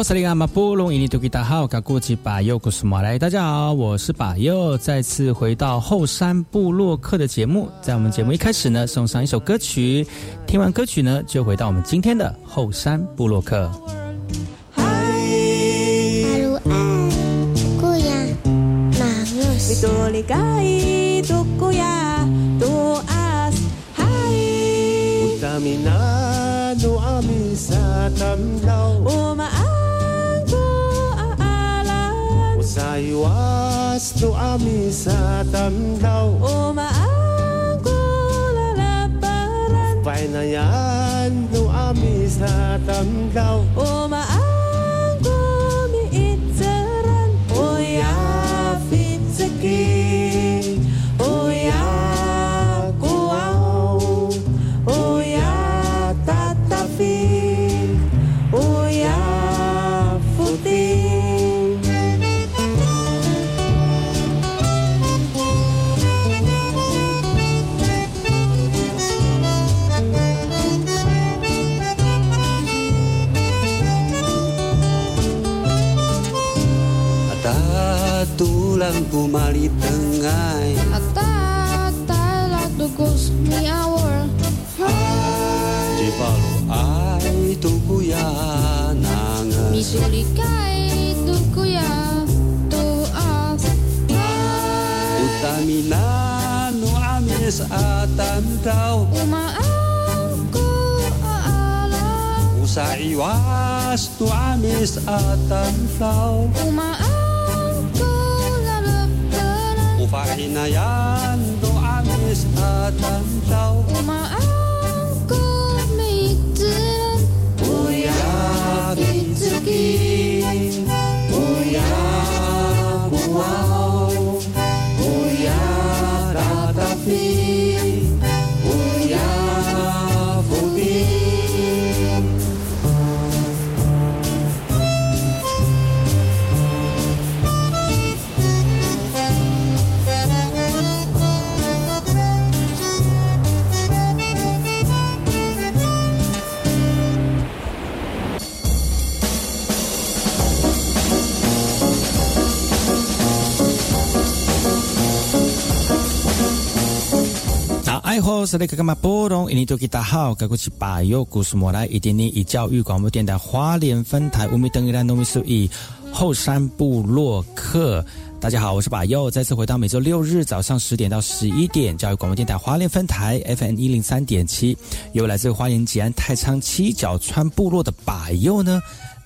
我是里阿马布隆伊尼图吉达好，噶过去把右古斯马来，大家好，我是把右，再次回到后山部落客的节目。在我们节目一开始呢，送上一首歌曲，听完歌曲呢，就回到我们今天的后山部落客。ay wasto amisa tandaw Uma angkola laparan Painayan no amisa tandaw Uma angkola Oh, ku mali tengai Atata goes mi hour Jivalu ai tuku ya nangas Misuli kai tuku ya to as Utamina no amis atan tau Umaa oh, sa iwas tu amis at tau. flow. Umaas Pahinayaan doan is atantaw Maangkot may tiran. Uyakit sakit 好是那个嘛波动？印尼多吉大好，该过去把右故事莫来，一点点以教育广播电台花莲分台乌米登伊兰农米苏以后山部落客。大家好，我是把右，再次回到每周六日早上十点到十一点，教育广播电台花莲分台 FM 一零三点七，由来自花莲吉安太仓七角川部落的把右呢。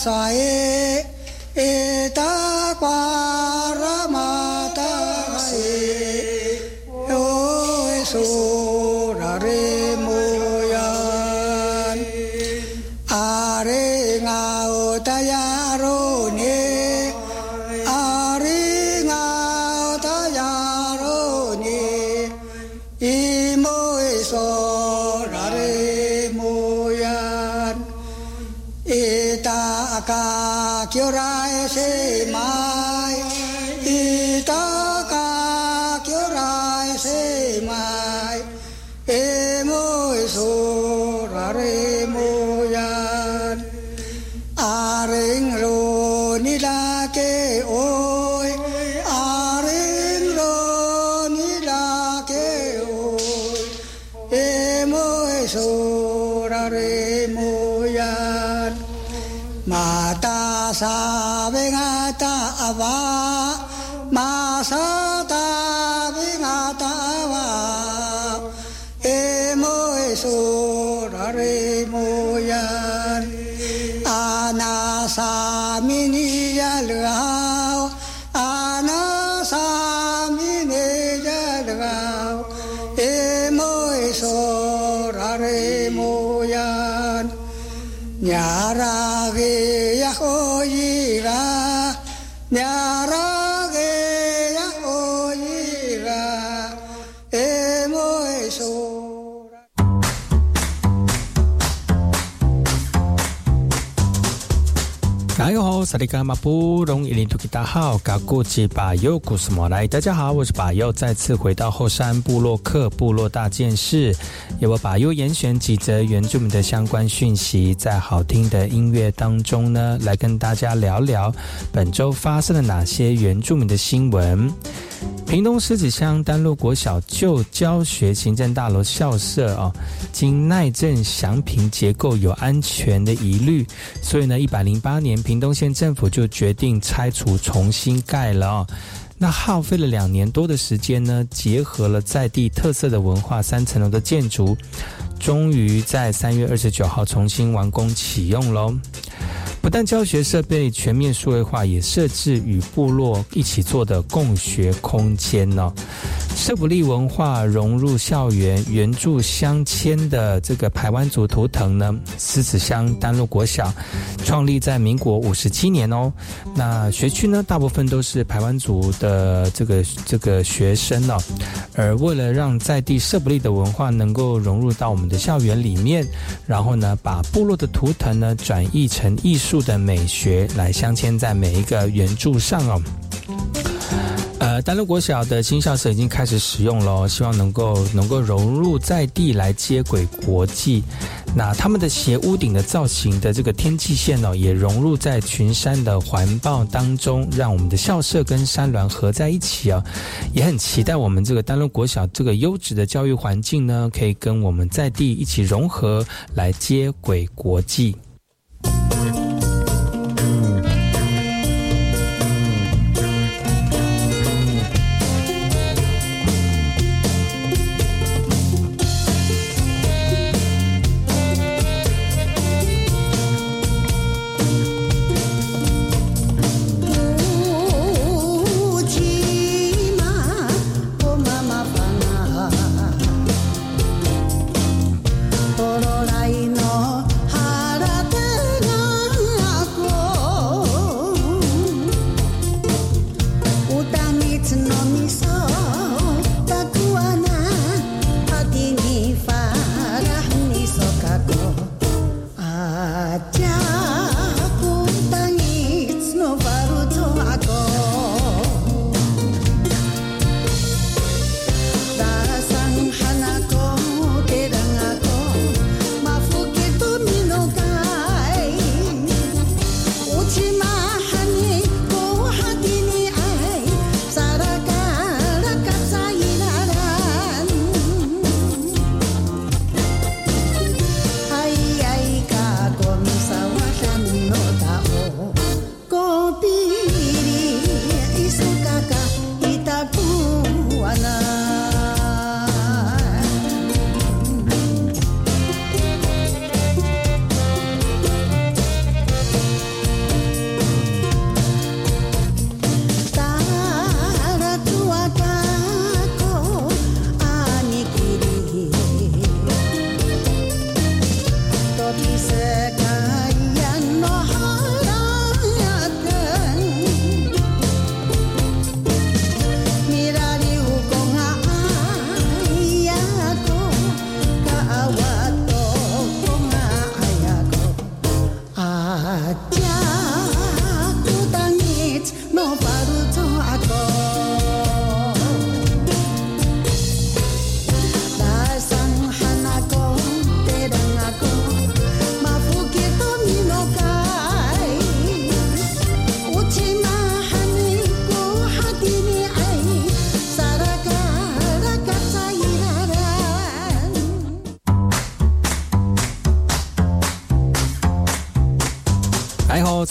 as I am. sa ve nga ma sa ta ve nga ta va e mo e so ra 萨利嘎马布隆伊林图吉达号，嘎古吉巴尤古斯莫来。大家好，我是巴尤，再次回到后山部落客部落大件事，由我巴尤严选几则原住民的相关讯息，在好听的音乐当中呢，来跟大家聊聊本周发生了哪些原住民的新闻。屏东狮子乡丹路国小旧教学行政大楼校舍啊，经耐震详平结构有安全的疑虑，所以呢，一百零八年屏东县政府就决定拆除重新盖了啊。那耗费了两年多的时间呢，结合了在地特色的文化三层楼的建筑，终于在三月二十九号重新完工启用喽。不但教学设备全面数位化，也设置与部落一起做的共学空间呢。社普利文化融入校园，原著乡迁的这个排湾族图腾呢，狮子乡丹路国小创立在民国五十七年哦。那学区呢，大部分都是排湾族的这个这个学生哦。而为了让在地社普利的文化能够融入到我们的校园里面，然后呢，把部落的图腾呢转译成艺术的美学来镶嵌在每一个圆柱上哦。呃，丹路国小的新校舍已经开始使用了，希望能够能够融入在地来接轨国际。那他们的斜屋顶的造型的这个天际线哦，也融入在群山的环抱当中，让我们的校舍跟山峦合在一起哦。也很期待我们这个丹路国小这个优质的教育环境呢，可以跟我们在地一起融合，来接轨国际。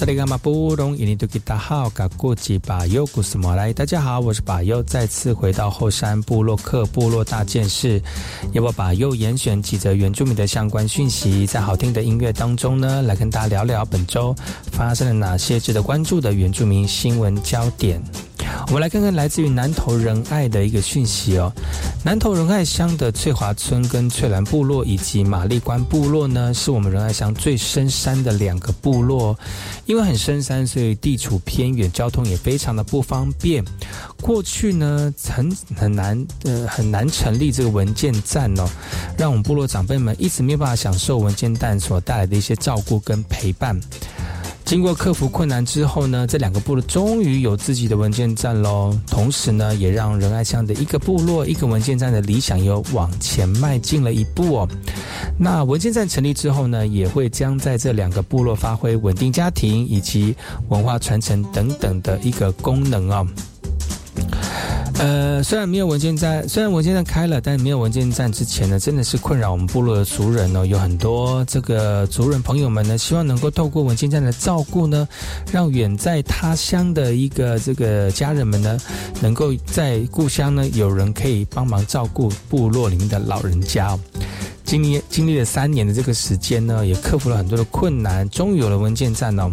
大家好，我是巴尤，再次回到后山部落克部落大件事，要我巴尤严选几则原住民的相关讯息，在好听的音乐当中呢，来跟大家聊聊本周发生了哪些值得关注的原住民新闻焦点。我们来看看来自于南投仁爱的一个讯息哦。南投仁爱乡的翠华村跟翠兰部落以及玛丽关部落呢，是我们仁爱乡最深山的两个部落。因为很深山，所以地处偏远，交通也非常的不方便。过去呢，很很难呃很难成立这个文件站哦，让我们部落长辈们一直没有办法享受文件站所带来的一些照顾跟陪伴。经过克服困难之后呢，这两个部落终于有自己的文件站喽。同时呢，也让仁爱乡的一个部落一个文件站的理想又往前迈进了一步哦。那文件站成立之后呢，也会将在这两个部落发挥稳定家庭以及文化传承等等的一个功能哦。呃，虽然没有文件站，虽然文件站开了，但是没有文件站之前呢，真的是困扰我们部落的族人哦。有很多这个族人朋友们呢，希望能够透过文件站的照顾呢，让远在他乡的一个这个家人们呢，能够在故乡呢有人可以帮忙照顾部落里面的老人家。经历经历了三年的这个时间呢，也克服了很多的困难，终于有了文件站哦。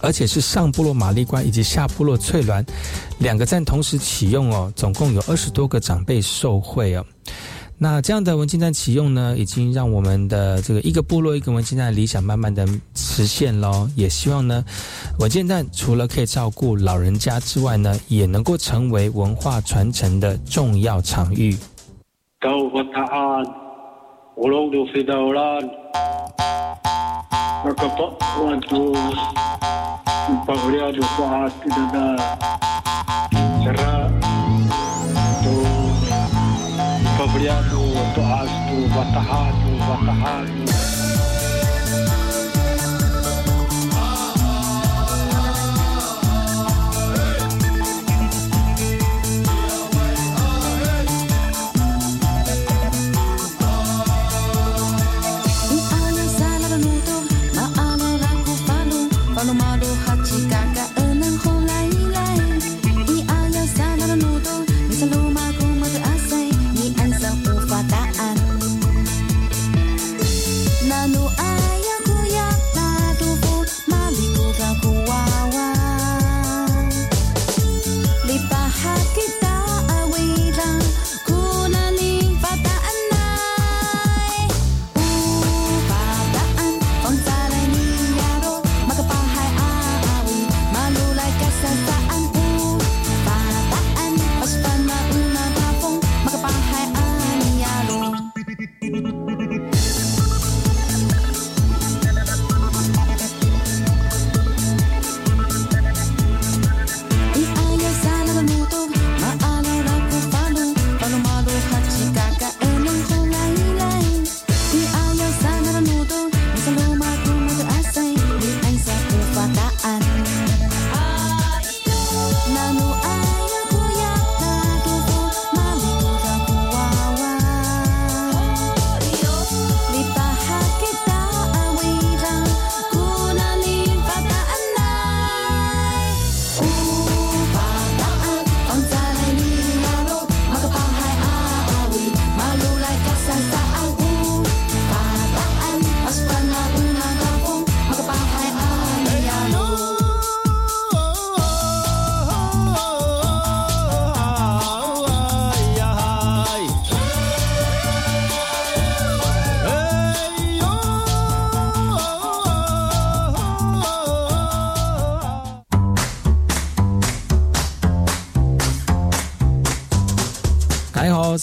而且是上部落玛丽关以及下部落翠峦两个站同时启用哦，总共有二十多个长辈受惠哦。那这样的文件站启用呢，已经让我们的这个一个部落一个文件站的理想慢慢的实现喽。也希望呢，文件站除了可以照顾老人家之外呢，也能够成为文化传承的重要场域。Pavoreado kwa tudada Serra to Pavoreado to astu Watahatu Watahatu Follow my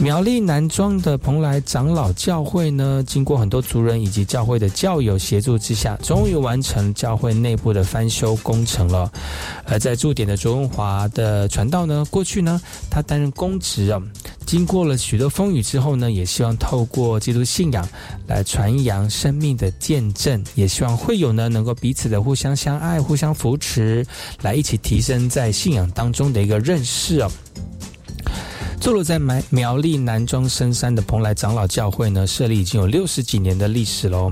苗栗南庄的蓬莱长老教会呢，经过很多族人以及教会的教友协助之下，终于完成教会内部的翻修工程了。而在驻点的卓文华的传道呢，过去呢，他担任公职啊，经过了许多风雨之后呢，也希望透过基督信仰来传扬生命的见证，也希望会友呢能够彼此的互相相爱、互相扶持，来一起提升在信仰当中的一个认识哦。坐落在苗苗栗南庄深山的蓬莱长老教会呢，设立已经有六十几年的历史喽。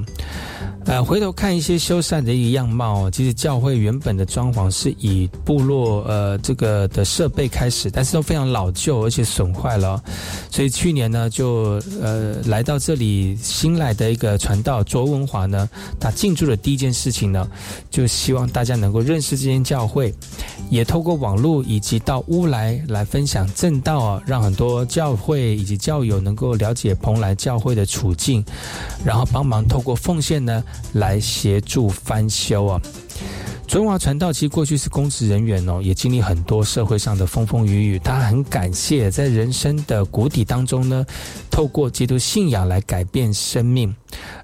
呃，回头看一些修缮的一个样貌，其实教会原本的装潢是以部落呃这个的设备开始，但是都非常老旧而且损坏了，所以去年呢就呃来到这里新来的一个传道卓文华呢，他进驻的第一件事情呢，就希望大家能够认识这间教会，也透过网络以及到乌来来分享正道啊，让很多教会以及教友能够了解蓬莱教会的处境，然后帮忙透过奉献呢。来协助翻修啊！尊华传道其实过去是公职人员哦，也经历很多社会上的风风雨雨。他很感谢在人生的谷底当中呢，透过基督信仰来改变生命。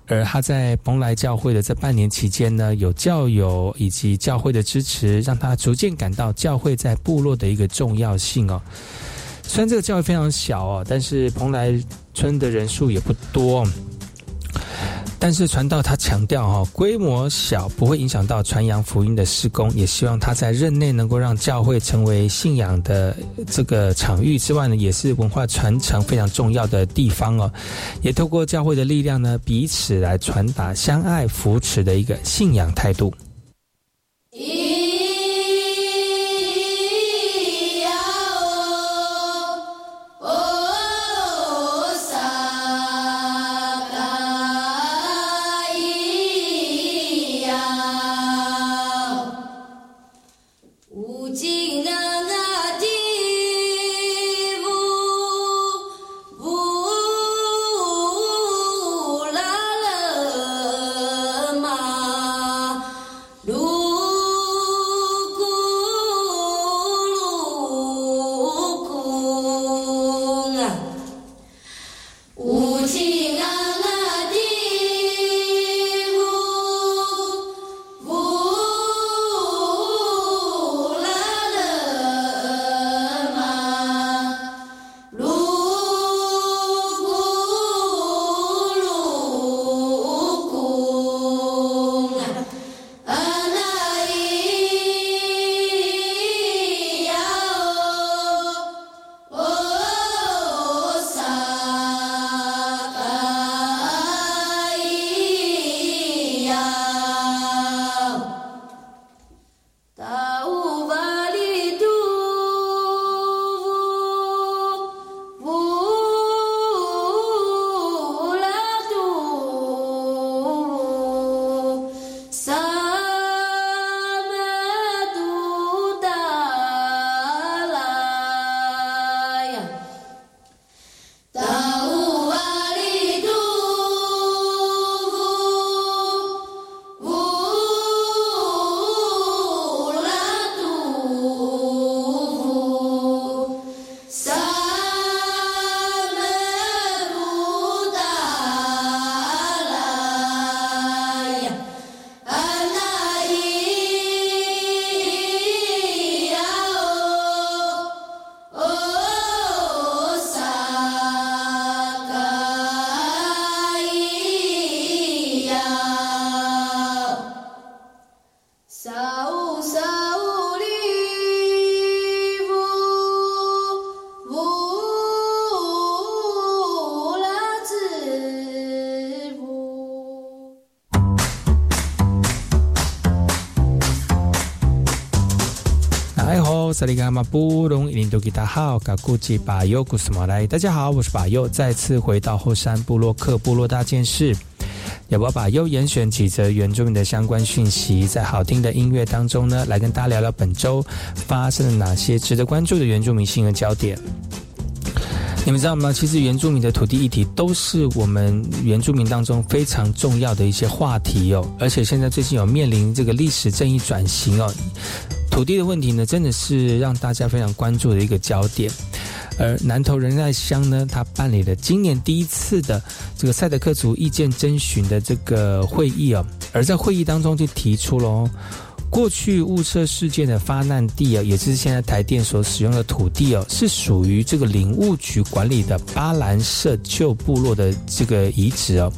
而他在蓬莱教会的这半年期间呢，有教友以及教会的支持，让他逐渐感到教会在部落的一个重要性哦。虽然这个教会非常小哦，但是蓬莱村的人数也不多。但是传道他强调哈，规模小不会影响到传扬福音的施工，也希望他在任内能够让教会成为信仰的这个场域之外呢，也是文化传承非常重要的地方哦。也透过教会的力量呢，彼此来传达相爱扶持的一个信仰态度。萨利嘎马布隆伊林多吉达好，嘎古吉巴尤古斯马来，大家好，我是巴尤，再次回到后山部落克部落大件事。要不要把优严选几则原住民的相关讯息，在好听的音乐当中呢，来跟大家聊聊本周发生了哪些值得关注的原住民新闻焦点？你们知道吗？其实原住民的土地议题都是我们原住民当中非常重要的一些话题哦，而且现在最近有面临这个历史正义转型哦。土地的问题呢，真的是让大家非常关注的一个焦点。而南投仁爱乡呢，他办理了今年第一次的这个赛德克族意见征询的这个会议哦。而在会议当中就提出了，哦过去雾社事件的发难地啊，也就是现在台电所使用的土地哦，是属于这个林务局管理的巴兰社旧部落的这个遗址哦。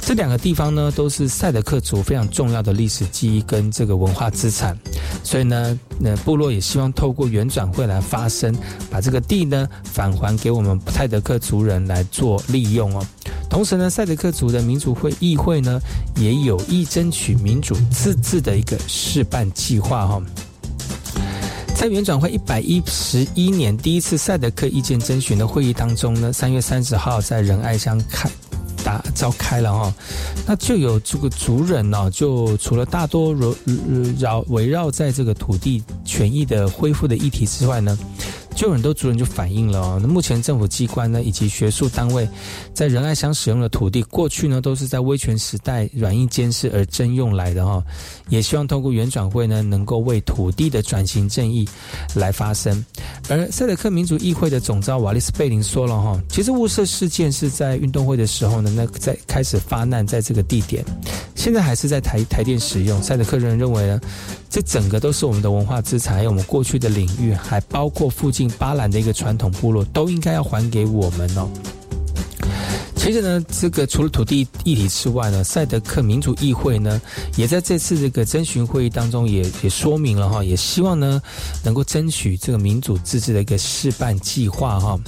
这两个地方呢，都是赛德克族非常重要的历史记忆跟这个文化资产，所以呢，那部落也希望透过原转会来发声，把这个地呢返还给我们赛德克族人来做利用哦。同时呢，赛德克族的民主会议会呢，也有意争取民主自治的一个示办计划哈、在原转会一百一十一年第一次赛德克意见征询的会议当中呢，三月三十号在仁爱乡开打召开了哈、那就有这个族人呢、就除了大多绕绕围绕在这个土地权益的恢复的议题之外呢，就有很多族人就反映了哦，那目前政府机关呢以及学术单位在仁爱乡使用的土地，过去呢都是在威权时代软硬兼施而征用来的哈、也希望通过原转会呢，能够为土地的转型正义来发声。而塞德克民族议会的总召瓦利斯贝林说了哈，其实雾社事件是在运动会的时候呢，那在开始发难在这个地点，现在还是在台台电使用。塞德克人认为呢，这整个都是我们的文化资产，还有我们过去的领域，还包括附近巴兰的一个传统部落，都应该要还给我们哦。其实呢，这个除了土地议题之外呢，赛德克民主议会呢，也在这次这个征询会议当中也也说明了哈，也希望呢能够争取这个民主自治的一个示范计划哈。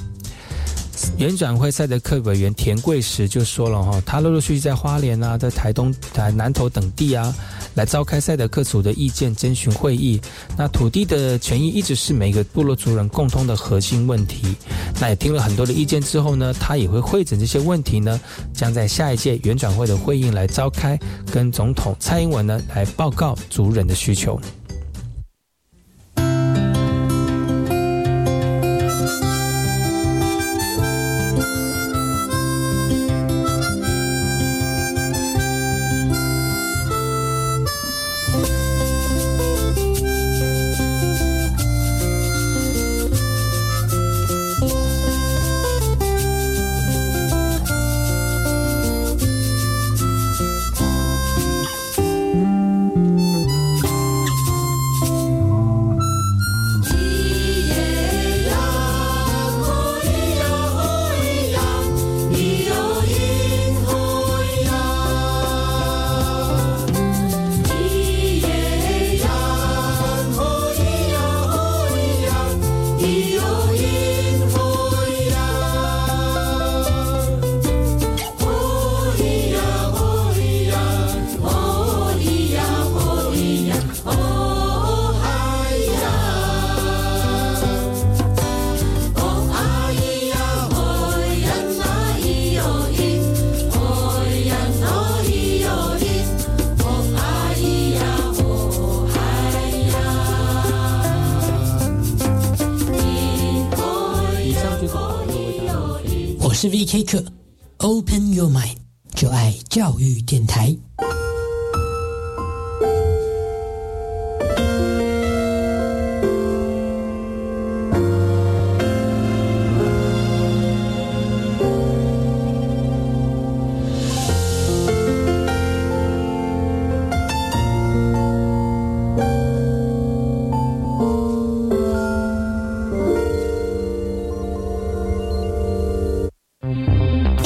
原转会赛德克委员田贵时就说了哈，他陆陆续续在花莲啊，在台东、台南投等地啊，来召开赛德克族的意见征询会议。那土地的权益一直是每个部落族人共通的核心问题。那也听了很多的意见之后呢，他也会会诊这些问题呢，将在下一届原转会的会议来召开，跟总统蔡英文呢来报告族人的需求。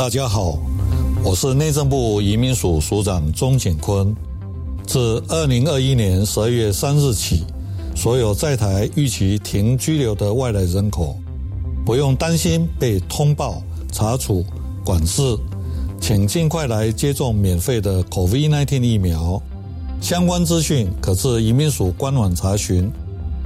大家好，我是内政部移民署署长钟景坤。自二零二一年十二月三日起，所有在台预期停居留的外来人口，不用担心被通报、查处、管制，请尽快来接种免费的 COVID-19 疫苗。相关资讯可至移民署官网查询。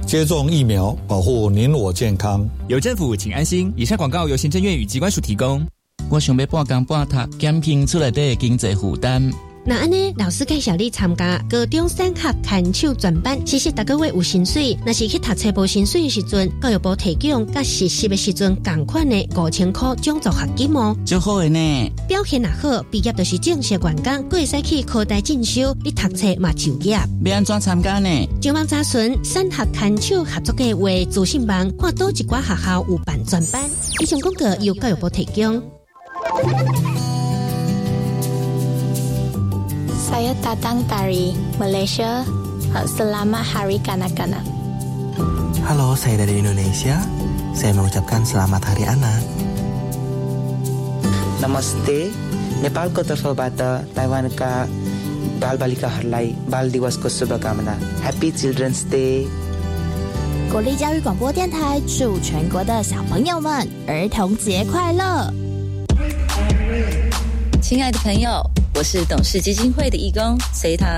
接种疫苗，保护您我健康。有政府，请安心。以上广告由行政院与机关署提供。我想要半工半读，减轻出来的经济负担。那安呢？老师介绍你参加高中三学牵手专班，其实逐个月有薪水，若是去读册无薪水的时阵，教育部提供甲实习的时阵共款的五千块奖助学金哦。足好的呢，表现若好，毕业就是正式员工，佫会使去科大进修，你读册嘛就业。要安怎参加呢？上网查询三合牵手合作计划自信网，看倒一寡学校有办专班。以上广告由教育部提供。Saya datang dari Malaysia Uh, Selamat Hari Kanak-kanak. Halo, saya dari Indonesia. Saya mengucapkan selamat Hari Anak. नमस्ते नेपालको तर्फबाट ताइवानका बालबालिकाहरूलाई बाल दिवसको शुभकामना happy children's day 国立教育广播电台祝全国的小朋友们儿童节快乐！ 亲爱的朋友，我是董事基金会的义工隋唐。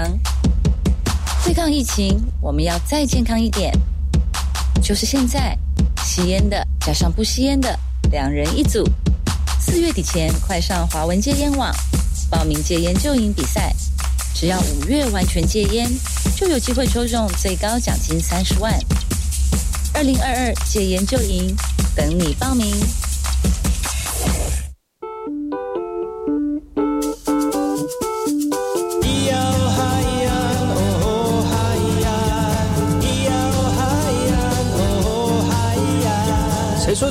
对抗疫情，我们要再健康一点，就是现在，吸烟的加上不吸烟的，两人一组。四月底前，快上华文戒烟网报名戒烟救营比赛，只要五月完全戒烟，就有机会抽中最高奖金三十万。二零二二戒烟救营，等你报名。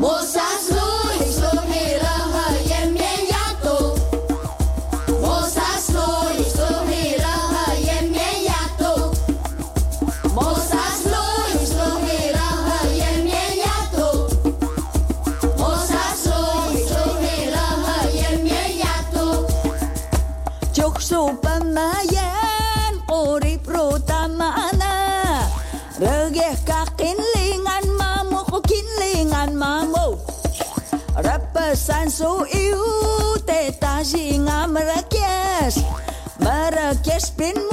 moças so eu te tajinga merekes merekes pin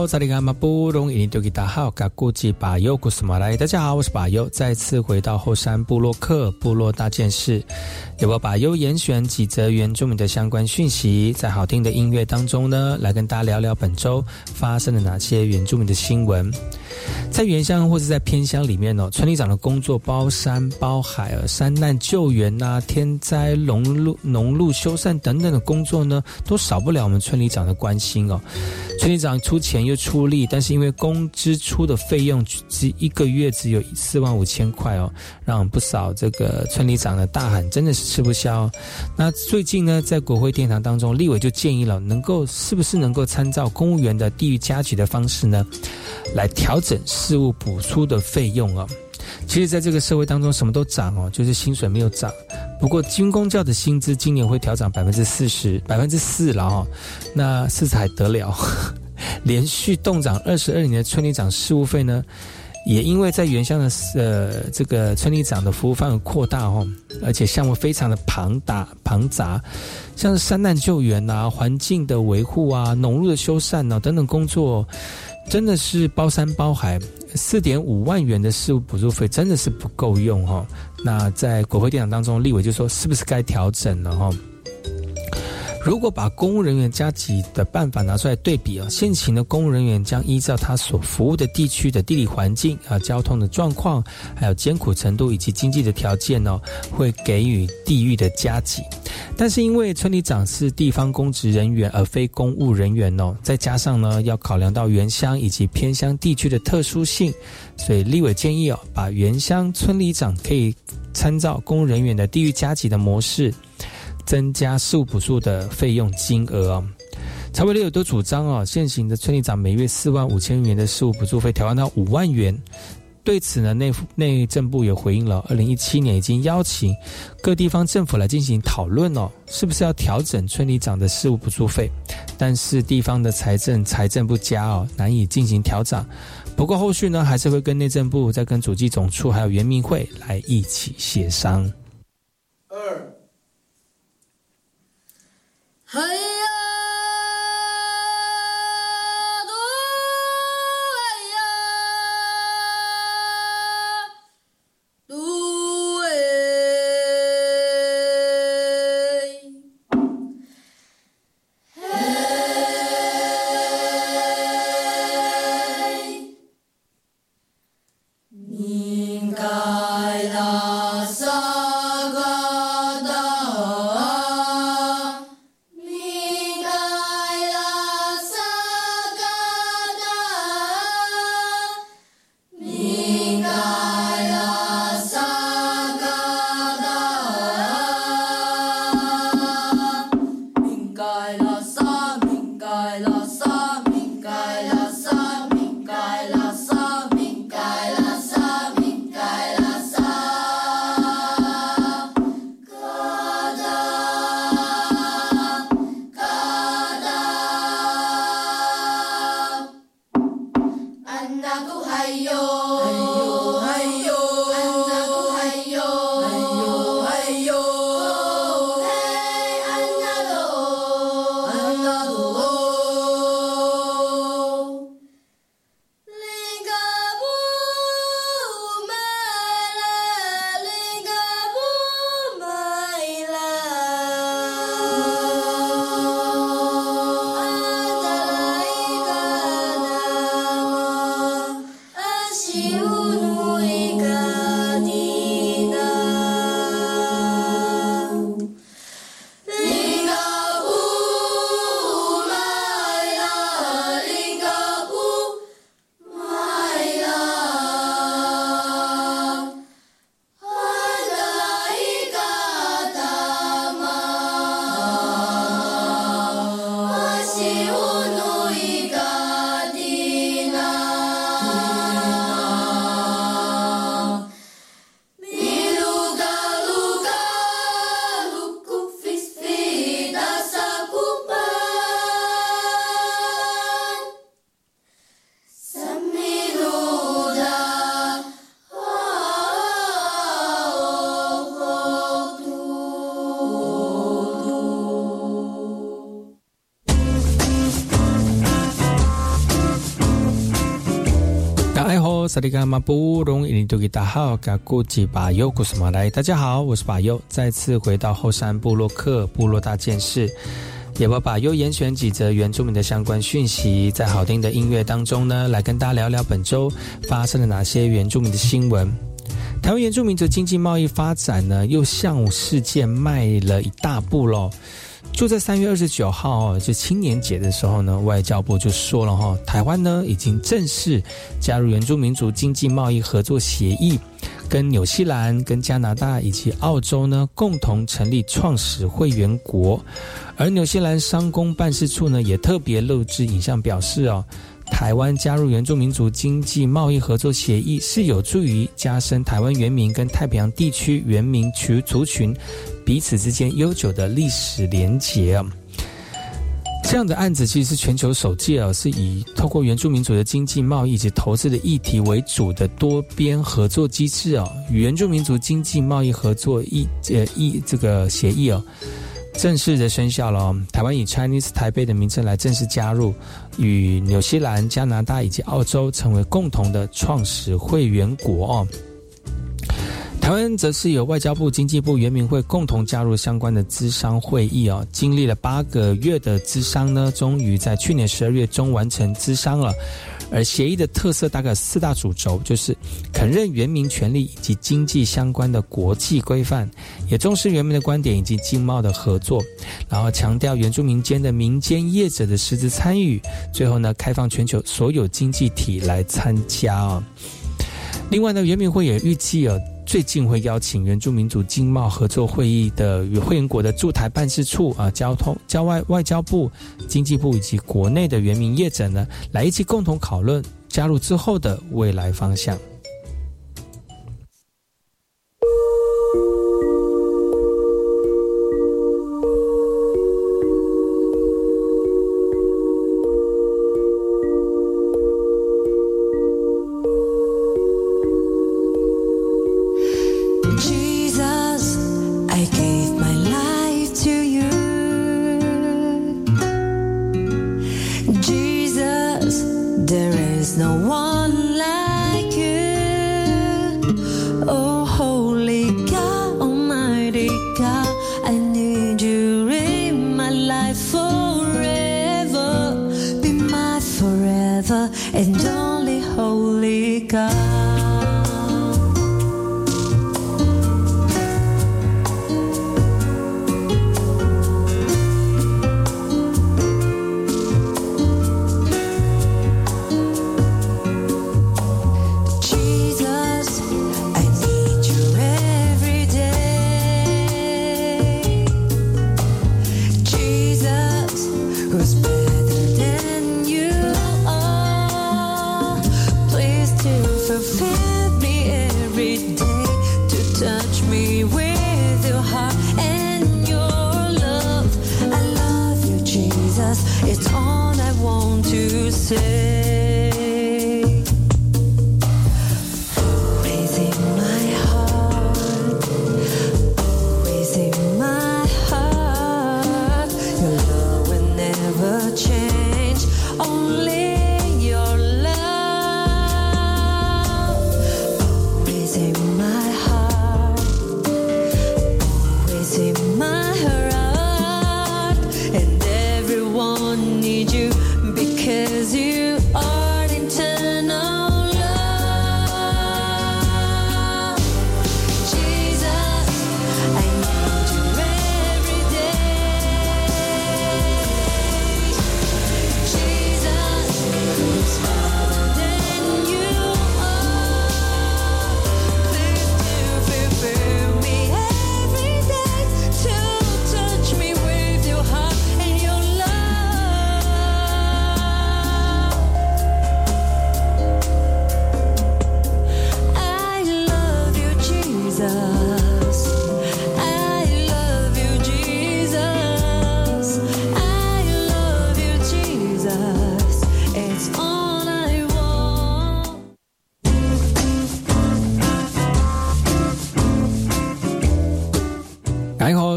好，这里干嘛不容易？就给大家好，嘎古吉巴尤古斯马来，大家好，我是巴尤，再次回到后山部落克部落大件事，由我巴尤严选几则原住民的相关讯息，在好听的音乐当中呢，来跟大家聊聊本周发生了哪些原住民的新闻。在原乡或者在偏乡里面哦，村里长的工作包山包海啊，山难救援呐、天灾农路农路修缮等等的工作呢，都少不了我们村里长的关心哦。村里长出钱又出力，但是因为工资出的费用只一个月只有四万五千块哦，让不少这个村里长的大喊真的是吃不消。那最近呢，在国会殿堂当中，立委就建议了，能够是不是能够参照公务员的地域加级的方式呢，来调整事务补出的费用哦。其实，在这个社会当中，什么都涨哦，就是薪水没有涨。不过，军工教的薪资今年会调涨百分之四十，百分之四了哈。那四十还得了？连续动涨二十二年的村里长事务费呢，也因为在原乡的呃这个村里长的服务范围扩大哦，而且项目非常的庞大庞杂，像是山难救援啊、环境的维护啊、农路的修缮啊等等工作，真的是包山包海。四点五万元的事务补助费真的是不够用哈、哦。那在国会殿堂当中，立委就说是不是该调整了哈、哦？如果把公务人员加级的办法拿出来对比啊，现行的公务人员将依照他所服务的地区的地理环境啊、交通的状况，还有艰苦程度以及经济的条件呢，会给予地域的加级。但是因为村里长是地方公职人员而非公务人员哦，再加上呢要考量到原乡以及偏乡地区的特殊性，所以立委建议哦，把原乡村里长可以参照公务人员的地域加级的模式。增加事务补助的费用金额啊，财委会都主张哦，现行的村里长每月四万五千元的事务补助费调换到五万元。对此呢，内内政部也回应了，二零一七年已经邀请各地方政府来进行讨论哦，是不是要调整村里长的事务补助费？但是地方的财政财政不佳哦，难以进行调整。不过后续呢，还是会跟内政部再跟主计总处还有原民会来一起协商。二。Hey! 萨利卡马布隆伊尼多吉达好，嘎古吉巴尤古斯马来，大家好，我是巴尤，再次回到后山部落克部落大件事，也把巴尤严选几则原住民的相关讯息，在好听的音乐当中呢，来跟大家聊聊本周发生了哪些原住民的新闻。台湾原住民族经济贸易发展呢，又向世界迈了一大步喽。就在三月二十九号，就青年节的时候呢，外交部就说了哈，台湾呢已经正式加入原住民族经济贸易合作协议，跟纽西兰、跟加拿大以及澳洲呢共同成立创始会员国，而纽西兰商工办事处呢也特别录制影像表示哦。台湾加入原住民族经济贸易合作协议，是有助于加深台湾原民跟太平洋地区原民群族群彼此之间悠久的历史连结啊。这样的案子其实是全球首届啊，是以透过原住民族的经济贸易以及投资的议题为主的多边合作机制啊，与原住民族经济贸易合作议呃议这个协议啊。正式的生效了，台湾以 Chinese 台北的名称来正式加入，与纽西兰、加拿大以及澳洲成为共同的创始会员国哦。台湾则是由外交部、经济部、原民会共同加入相关的资商会议哦。经历了八个月的资商呢，终于在去年十二月中完成资商了。而协议的特色大概四大主轴，就是肯认原民权利以及经济相关的国际规范，也重视原民的观点以及经贸的合作，然后强调原住民间的民间业者的实质参与，最后呢，开放全球所有经济体来参加啊。另外呢，原民会也预计啊。最近会邀请原住民族经贸合作会议的与会员国的驻台办事处啊、交通、交外外交部、经济部以及国内的原民业者呢，来一起共同讨论加入之后的未来方向。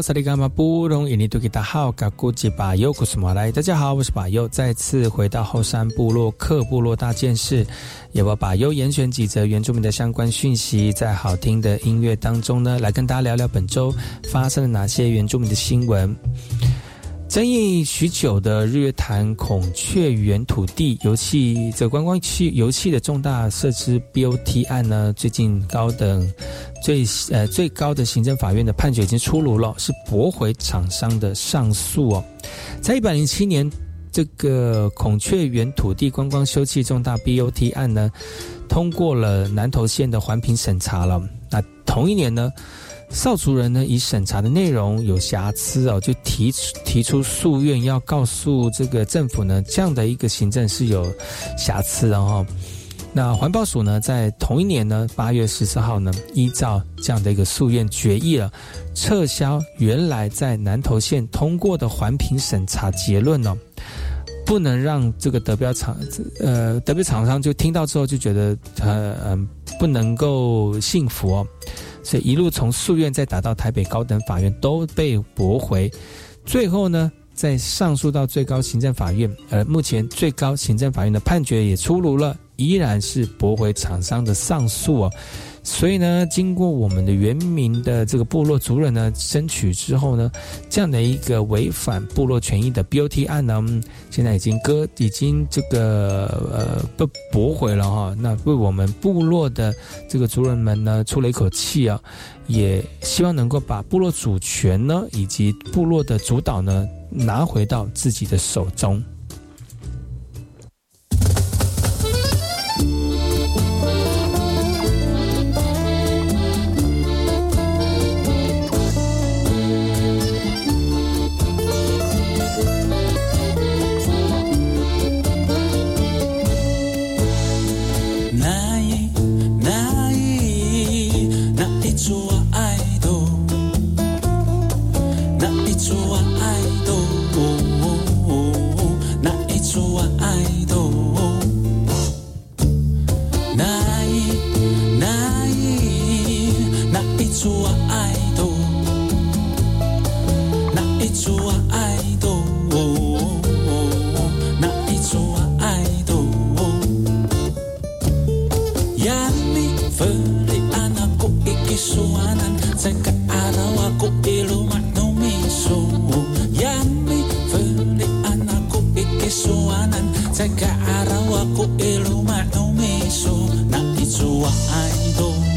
萨利伽马布隆伊尼图吉达好，嘎古吉巴尤古斯马来，大家好，我是巴尤，再次回到后山部落克部落大件事，也把巴尤严选几则原住民的相关讯息，在好听的音乐当中呢，来跟大家聊聊本周发生了哪些原住民的新闻。争议许久的日月潭孔雀园土地油气这观光区油气的重大设施 BOT 案呢，最近高等最呃最高的行政法院的判决已经出炉了，是驳回厂商的上诉哦。在一百零七年，这个孔雀园土地观光休憩重大 BOT 案呢，通过了南投县的环评审查了。那同一年呢？少族人呢，以审查的内容有瑕疵哦，就提出提出诉愿，要告诉这个政府呢，这样的一个行政是有瑕疵的哈。那环保署呢，在同一年呢，八月十四号呢，依照这样的一个诉愿决议了，撤销原来在南投县通过的环评审查结论哦，不能让这个德标厂呃德标厂商就听到之后就觉得呃嗯不能够信服哦。所以一路从诉愿再打到台北高等法院都被驳回，最后呢再上诉到最高行政法院，而目前最高行政法院的判决也出炉了，依然是驳回厂商的上诉哦，所以呢，经过我们的原民的这个部落族人呢争取之后呢，这样的一个违反部落权益的 BOT 案呢，现在已经搁已经这个呃被驳回了哈。那为我们部落的这个族人们呢出了一口气啊，也希望能够把部落主权呢以及部落的主导呢拿回到自己的手中。动。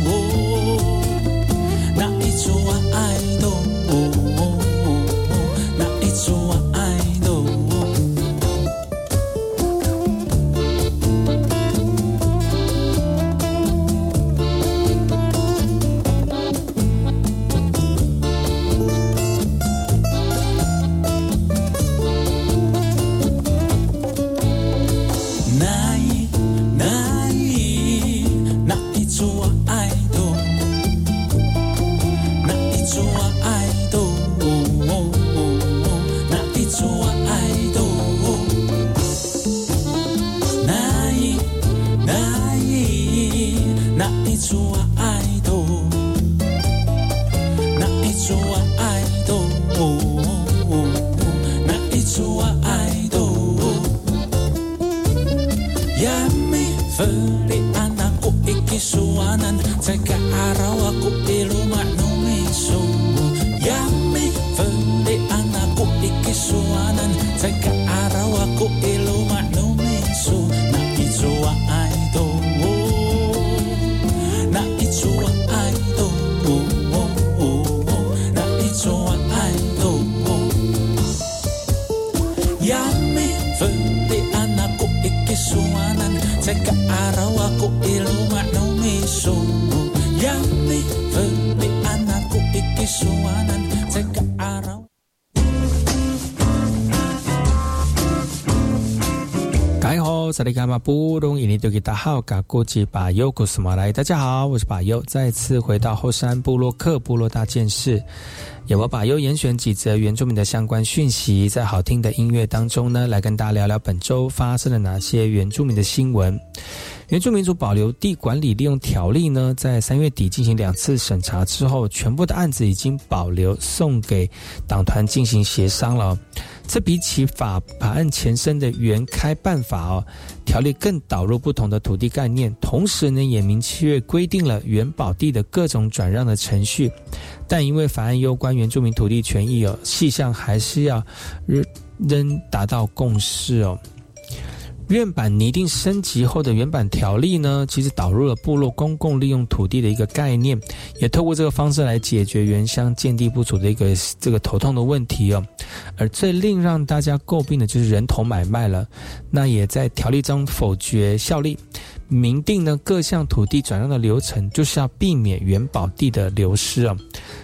利卡马布隆伊尼多吉达好，嘎古吉巴尤古斯马来，大家好，我是巴尤，再次回到后山部落克部落大件事，由我巴尤严选几则原住民的相关讯息，在好听的音乐当中呢，来跟大家聊聊本周发生了哪些原住民的新闻。原住民族保留地管理利用条例呢，在三月底进行两次审查之后，全部的案子已经保留送给党团进行协商了。这比起法法案前身的原开办法哦，条例更导入不同的土地概念，同时呢也明确规定了原保地的各种转让的程序。但因为法案攸关原住民土地权益哦，细项还是要仍仍达到共识哦。原版拟定升级后的原版条例呢，其实导入了部落公共利用土地的一个概念，也透过这个方式来解决原乡建地不足的一个这个头痛的问题哦。而最令让大家诟病的就是人头买卖了，那也在条例中否决效力，明定呢各项土地转让的流程，就是要避免原保地的流失啊。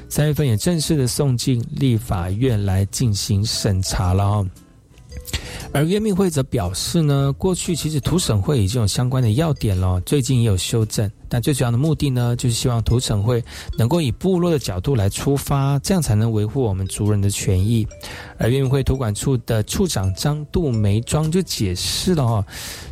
三月份也正式的送进立法院来进行审查了哦。而约命会则表示呢，过去其实土审会已经有相关的要点了，最近也有修正，但最主要的目的呢，就是希望土审会能够以部落的角度来出发，这样才能维护我们族人的权益。而约命会土管处的处长张杜梅庄就解释了哈。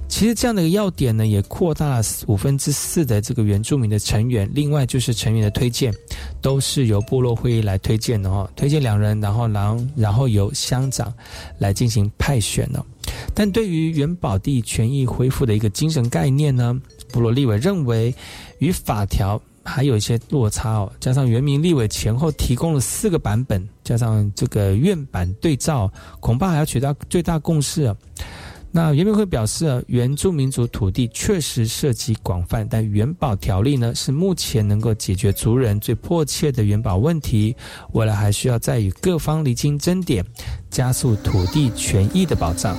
其实这样的一个要点呢，也扩大了五分之四的这个原住民的成员。另外就是成员的推荐，都是由部落会议来推荐的哈，推荐两人，然后然然后由乡长来进行派选。但对于原保地权益恢复的一个精神概念呢，部落立委认为与法条还有一些落差哦。加上原民立委前后提供了四个版本，加上这个院版对照，恐怕还要取到最大共识啊。那原民会表示，原住民族土地确实涉及广泛，但原保条例呢是目前能够解决族人最迫切的原保问题，未来还需要再与各方厘清争点，加速土地权益的保障。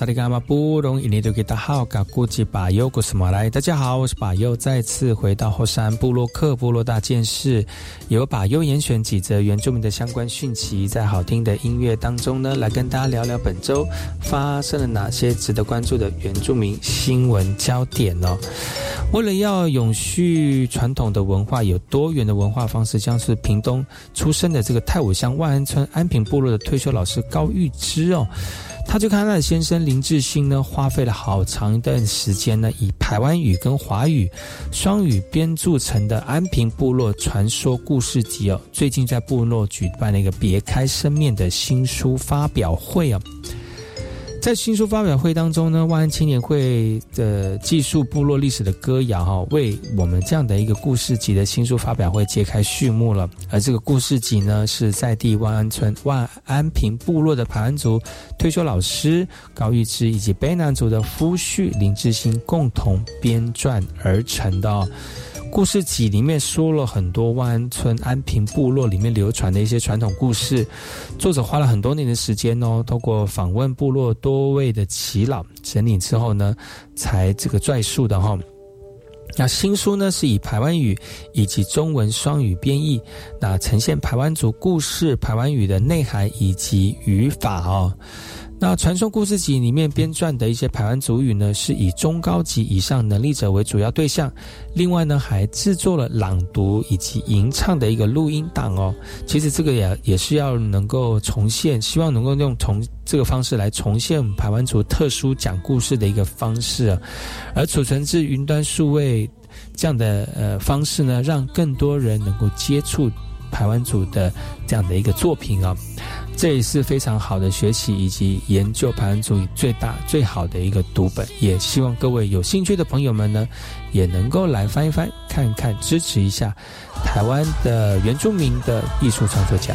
萨利伽马布隆伊尼多吉达好，嘎古吉巴尤古斯马来，大家好，我是巴尤，再次回到后山部落克部落大件事，由巴尤严选几则原住民的相关讯息，在好听的音乐当中呢，来跟大家聊聊本周发生了哪些值得关注的原住民新闻焦点哦。为了要永续传统的文化，有多元的文化方式，像是屏东出生的这个泰武乡万安村安平部落的退休老师高玉芝哦。他就看他的先生林志兴呢，花费了好长一段时间呢，以台湾语跟华语双语编著成的《安平部落传说故事集》哦，最近在部落举办了一个别开生面的新书发表会哦。在新书发表会当中呢，万安青年会的记述部落历史的歌谣哈，为我们这样的一个故事集的新书发表会揭开序幕了。而这个故事集呢，是在地万安村万安平部落的排湾族退休老师高玉芝以及卑南族的夫婿林志兴共同编撰而成的。故事集里面说了很多万安村安平部落里面流传的一些传统故事。作者花了很多年的时间哦，透过访问部落多位的耆老整理之后呢，才这个撰述的哈。那新书呢是以台湾语以及中文双语编译，那呈现台湾族故事、台湾语的内涵以及语法哦。那传说故事集里面编撰的一些排湾族语呢，是以中高级以上能力者为主要对象。另外呢，还制作了朗读以及吟唱的一个录音档哦。其实这个也也是要能够重现，希望能够用从这个方式来重现排湾族特殊讲故事的一个方式。而储存至云端数位这样的呃方式呢，让更多人能够接触排湾族的这样的一个作品啊。这也是非常好的学习以及研究排湾族语最大最好的一个读本，也希望各位有兴趣的朋友们呢，也能够来翻一翻，看看支持一下台湾的原住民的艺术创作家。